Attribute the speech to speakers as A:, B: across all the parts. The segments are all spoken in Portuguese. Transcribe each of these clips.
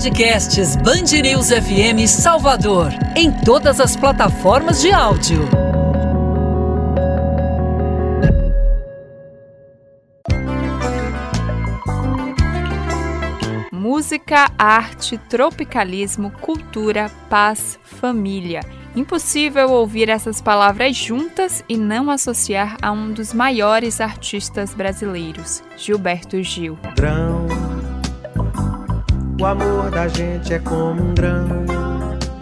A: Podcasts Band News FM Salvador. Em todas as plataformas de áudio.
B: Música, arte, tropicalismo, cultura, paz, família. Impossível ouvir essas palavras juntas e não associar a um dos maiores artistas brasileiros, Gilberto Gil.
C: Grão, o amor da gente é como um grão.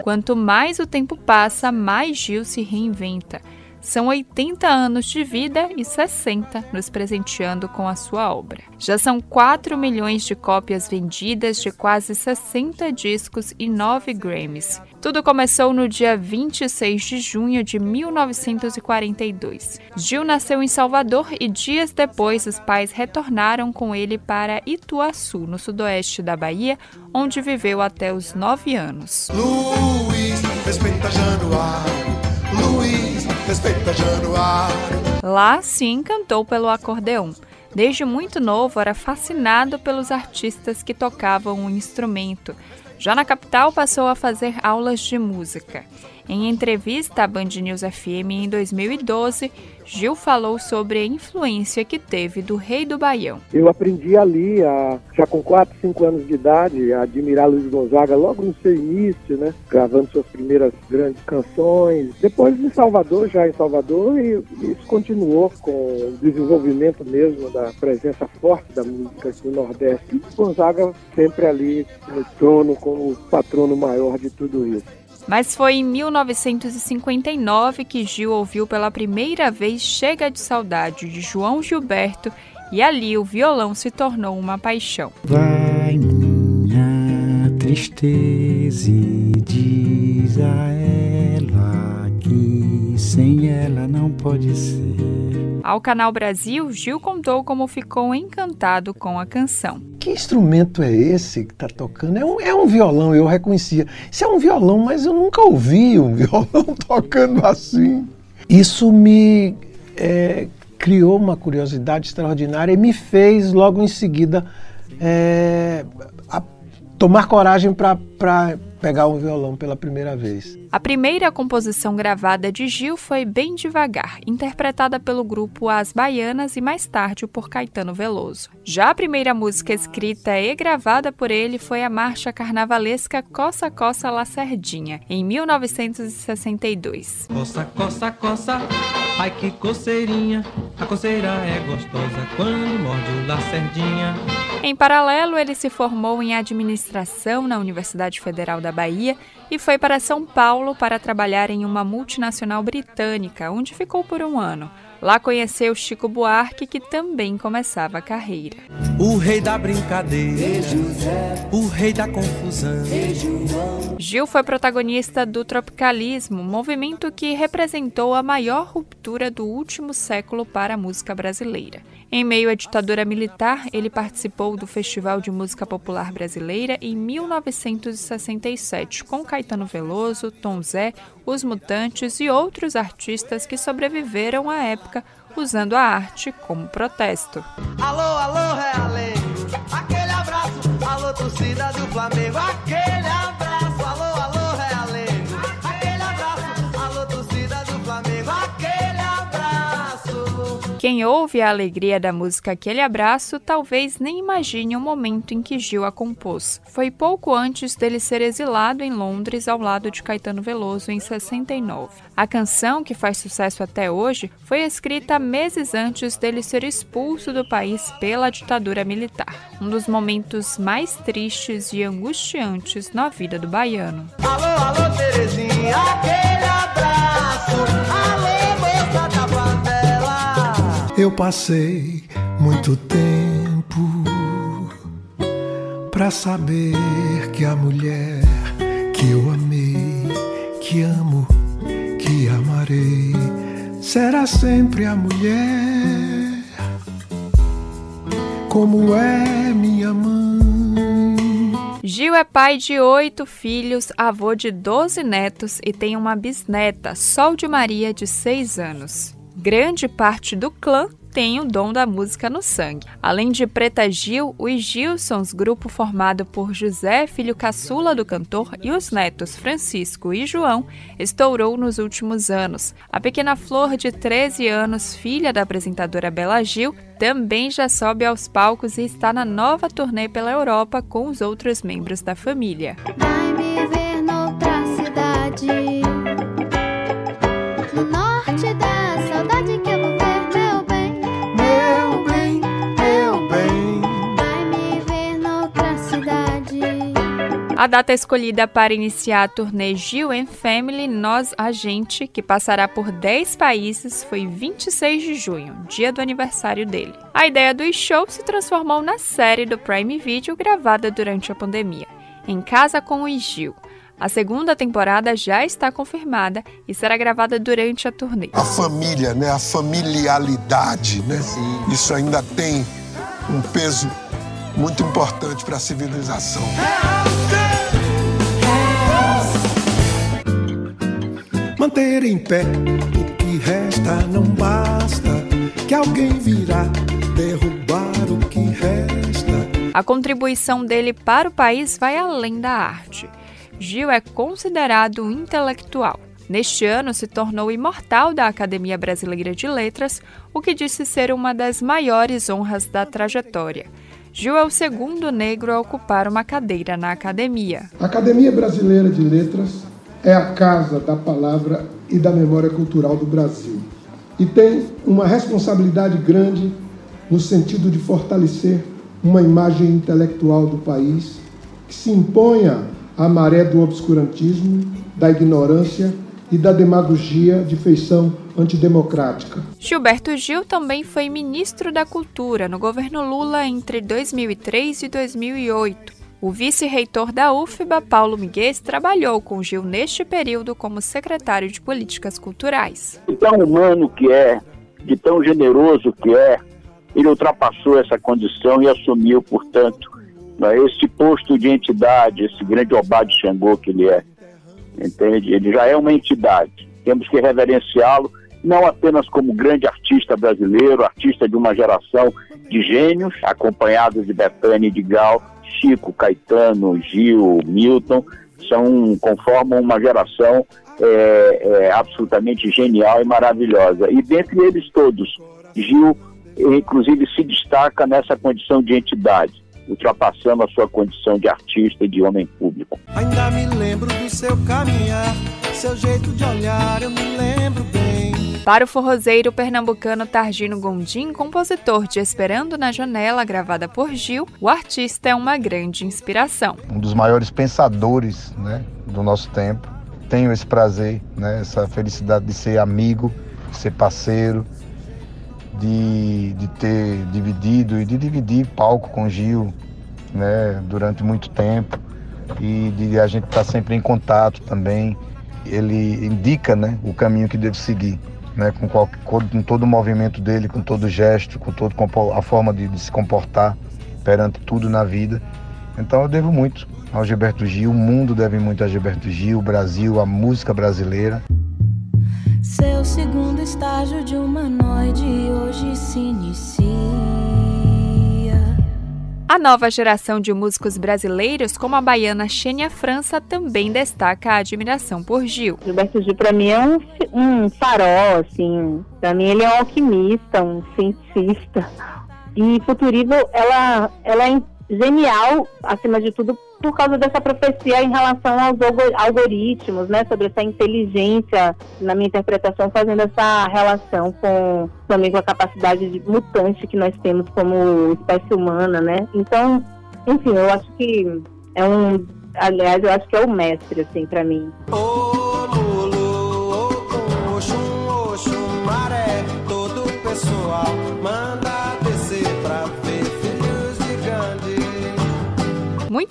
B: Quanto mais o tempo passa, mais Gil se reinventa. São 80 anos de vida e 60 nos presenteando com a sua obra. Já são 4 milhões de cópias vendidas de quase 60 discos e 9 Grammys. Tudo começou no dia 26 de junho de 1942. Gil nasceu em Salvador e dias depois os pais retornaram com ele para Ituaçu, no sudoeste da Bahia, onde viveu até os 9 anos.
D: Luiz, respeita Januário. Luiz, respeita Januário.
B: Lá se encantou pelo acordeão. Desde muito novo era fascinado pelos artistas que tocavam o instrumento. Já na capital passou a fazer aulas de música. Em entrevista à Band News FM em 2012, Gil falou sobre a influência que teve do Rei do Baião.
E: Eu aprendi ali, a, já com 4, 5 anos de idade, a admirar Luiz Gonzaga logo no seu início, né? Gravando suas primeiras grandes canções. Depois em Salvador, já em Salvador, e isso continuou com o desenvolvimento mesmo da presença forte da música do Nordeste. E Gonzaga sempre ali no trono como patrono maior de tudo isso.
B: Mas foi em 1959 que Gil ouviu pela primeira vez Chega de Saudade de João Gilberto e ali o violão se tornou uma paixão.
F: Vai minha tristeza e diz a ela que sem ela não pode ser.
B: Ao Canal Brasil, Gil contou como ficou encantado com a canção.
G: Que instrumento é esse que está tocando? É um, é um, violão, eu reconhecia. Isso é um violão, mas eu nunca ouvi um violão tocando assim. Isso me é, criou uma curiosidade extraordinária e me fez logo em seguida é, a, tomar coragem para pegar um violão pela primeira vez.
B: A primeira composição gravada de Gil foi Bem Devagar, interpretada pelo grupo As Baianas e mais tarde por Caetano Veloso. Já a primeira música escrita e gravada por ele foi a marcha carnavalesca Coça Coça Lacerdinha, em 1962.
C: Coça, coça, coça, ai que coceirinha, a coceira é gostosa quando morde o lacerdinha.
B: Em paralelo, ele se formou em administração na Universidade Federal da Bahia e foi para São Paulo para trabalhar em uma multinacional britânica, onde ficou por um ano. Lá conheceu Chico Buarque, que também começava a carreira.
C: O rei da brincadeira, o rei da confusão.
B: Gil foi protagonista do tropicalismo, movimento que representou a maior ruptura do último século para a música brasileira. Em meio à ditadura militar, ele participou do Festival de Música Popular Brasileira em 1967, com Caetano Veloso, Tom Zé, Os Mutantes e outros artistas que sobreviveram à época usando a arte como protesto.
H: Alô, alô, aquele abraço, alô, torcida do Flamengo, aquele
B: quem ouve a alegria da música Aquele Abraço talvez nem imagine o momento em que Gil a compôs. Foi pouco antes dele ser exilado em Londres ao lado de Caetano Veloso em 69. A canção, que faz sucesso até hoje, foi escrita meses antes dele ser expulso do país pela ditadura militar. Um dos momentos mais tristes e angustiantes na vida do baiano.
H: Alô, alô, Terezinha,
D: Eu passei muito tempo pra saber que a mulher que eu amei, que amo, que amarei, será sempre a mulher como é minha mãe.
B: Gil é pai de oito filhos, avô de 12 netos e tem uma bisneta, Sol de Maria, de 6 anos. Grande parte do clã tem o dom da música no sangue. Além de Preta Gil, os Gilsons, grupo formado por José, filho caçula do cantor, e os netos Francisco e João, estourou nos últimos anos. A pequena Flor, de 13 anos, filha da apresentadora Bela Gil, também já sobe aos palcos e está na nova turnê pela Europa com os outros membros da família. A data escolhida para iniciar a turnê Gil and Family Nós a Gente, que passará por 10 países, foi 26 de junho, dia do aniversário dele. A ideia do show se transformou na série do Prime Video gravada durante a pandemia, Em Casa com o Gil. A segunda temporada já está confirmada e será gravada durante a turnê.
D: A família, né? A familiaridade, né? Isso ainda tem um peso muito importante para a civilização. Manter em pé o que resta não basta, que alguém virá derrubar o que resta.
B: A contribuição dele para o país vai além da arte. Gil é considerado um intelectual. Neste ano, se tornou imortal da Academia Brasileira de Letras, o que disse ser uma das maiores honras da trajetória. Gil é o segundo negro a ocupar uma cadeira na academia.
D: A Academia Brasileira de Letras é a casa da palavra e da memória cultural do Brasil. E tem uma responsabilidade grande no sentido de fortalecer uma imagem intelectual do país que se imponha à maré do obscurantismo, da ignorância e da demagogia de feição antidemocrática.
B: Gilberto Gil também foi ministro da Cultura no governo Lula entre 2003 e 2008. O vice-reitor da UFBA, Paulo Miguel, trabalhou com Gil neste período como secretário de Políticas Culturais.
I: De tão humano que é, de tão generoso que é, ele ultrapassou essa condição e assumiu, portanto, né, esse posto de entidade, esse grande obá de Xangô que ele é. Entende? Ele já é uma entidade. Temos que reverenciá-lo, não apenas como grande artista brasileiro, artista de uma geração de gênios, acompanhados de Betânia e de Gal, Chico, Caetano, Gil, Milton, são, conformam uma geração é, é, absolutamente genial e maravilhosa. E dentre eles todos, Gil, inclusive, se destaca nessa condição de entidade, ultrapassando a sua condição de artista e de homem público.
C: Ainda me lembro do seu caminhar, seu jeito de olhar, eu me lembro bem.
B: Para o forrozeiro pernambucano Targino Gondim, compositor de Esperando na Janela, gravada por Gil, o artista é uma grande inspiração.
J: Um dos maiores pensadores né, do nosso tempo. Tenho esse prazer, né, essa felicidade de ser amigo, de ser parceiro, de, de ter dividido e de dividir palco com Gil né, durante muito tempo e de a gente estar sempre em contato também. Ele indica né, o caminho que devo seguir né, com, qual, com todo o movimento dele, com todo o gesto, com toda a forma de, de se comportar perante tudo na vida. Então eu devo muito ao Gilberto Gil, o mundo deve muito a Gilberto Gil, o Brasil, a música brasileira.
K: Seu segundo estágio de humanoide hoje se inicia.
B: A nova geração de músicos brasileiros, como a baiana Xênia França, também destaca a admiração por Gil.
L: Gilberto Gil, para mim, é um, um farol, assim. Para mim, ele é um alquimista, um cientista. E Futurível, ela, ela é genial, acima de tudo, por causa dessa profecia em relação aos algoritmos, né, sobre essa inteligência, na minha interpretação, fazendo essa relação com também com a capacidade de mutante que nós temos como espécie humana, né? Então, enfim, eu acho que é um, aliás, eu acho que é o mestre assim para mim.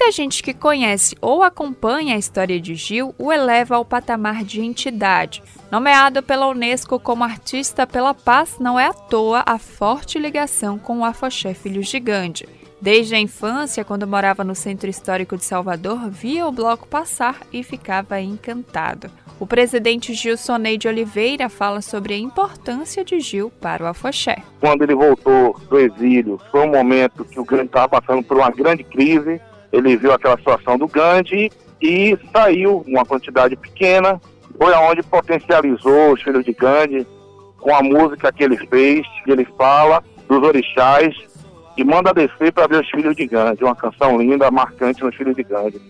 B: Muita gente que conhece ou acompanha a história de Gil o eleva ao patamar de entidade. Nomeado pela Unesco como artista pela paz, não é à toa a forte ligação com o afoxé Filho Gigante. Desde a infância, quando morava no Centro Histórico de Salvador, via o bloco passar e ficava encantado. O presidente Gilson de Oliveira fala sobre a importância de Gil para o afoxé.
M: Quando ele voltou do exílio, foi um momento que o Grande estava passando por uma grande crise ele viu aquela situação do Gandhi e saiu uma quantidade pequena, foi aonde potencializou os filhos de Gandhi com a música que ele fez, que ele fala dos orixás e manda descer para ver os filhos de Gandhi, uma canção linda, marcante nos filhos de Gandhi.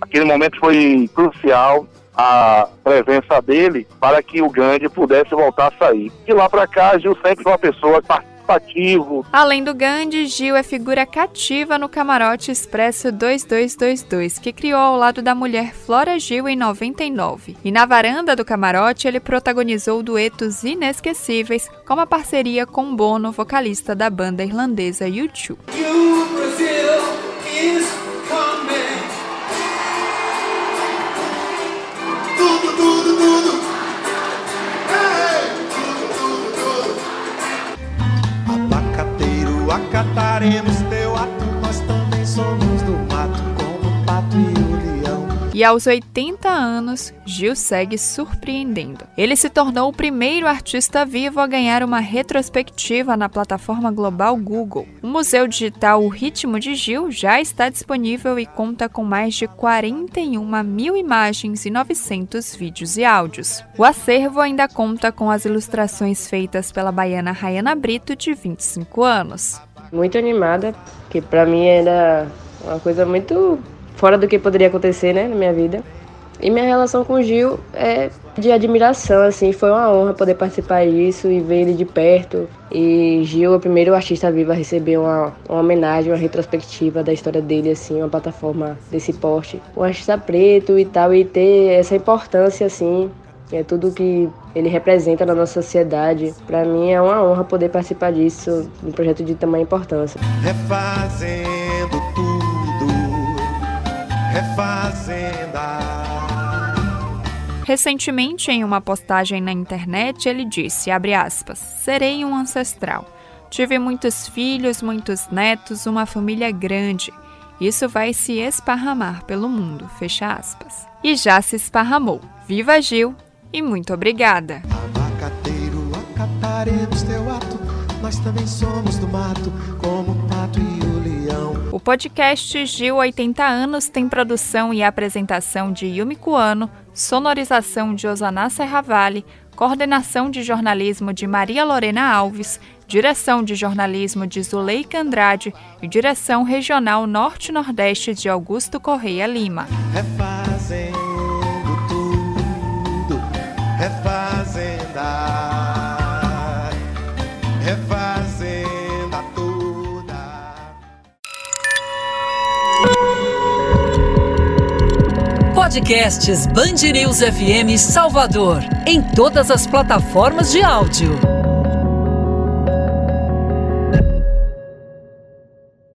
M: Aquele momento foi crucial a presença dele para que o Gandhi pudesse voltar a sair. De lá para cá, Gil sempre foi uma pessoa participativo.
B: Além do Gandhi, Gil é figura cativa no Camarote Expresso 2222, que criou ao lado da mulher Flora Gil em 99. E na varanda do camarote, ele protagonizou duetos inesquecíveis, como a parceria com Bono, vocalista da banda irlandesa U2. E aos 80 anos, Gil segue surpreendendo. Ele se tornou o primeiro artista vivo a ganhar uma retrospectiva na plataforma global Google. O museu digital O Ritmo de Gil já está disponível e conta com mais de 41 mil imagens e 900 vídeos e áudios. O acervo ainda conta com as ilustrações feitas pela baiana Rayana Brito, de 25 anos
N: muito animada, que para mim era uma coisa muito fora do que poderia acontecer, né, na minha vida. E minha relação com o Gil é de admiração, assim, foi uma honra poder participar disso e ver ele de perto. E Gil é o primeiro artista vivo a receber uma, uma homenagem, uma retrospectiva da história dele, assim, uma plataforma desse porte. Um artista preto e tal, e ter essa importância, assim, é tudo que ele representa na nossa sociedade. Para mim é uma honra poder participar disso, um projeto de tamanha importância. Refazendo tudo,
B: refazenda. Recentemente, em uma postagem na internet, ele disse, aspas, serei um ancestral. Tive muitos filhos, muitos netos, uma família grande. Isso vai se esparramar pelo mundo, fecha aspas. E já se esparramou. Viva Gil! e muito obrigada. Abacateiro, acataremos teu ato, nós também somos do mato, como pato e o podcast Gil 80 anos tem produção e apresentação de Yumi Kuano, sonorização de Osaná Serravale, coordenação de jornalismo de Maria Lorena Alves, direção de jornalismo de Zuleika Andrade e direção regional Norte-Nordeste de Augusto Correia Lima. Refazem
A: Podcasts Band News FM Salvador, em todas as plataformas de áudio.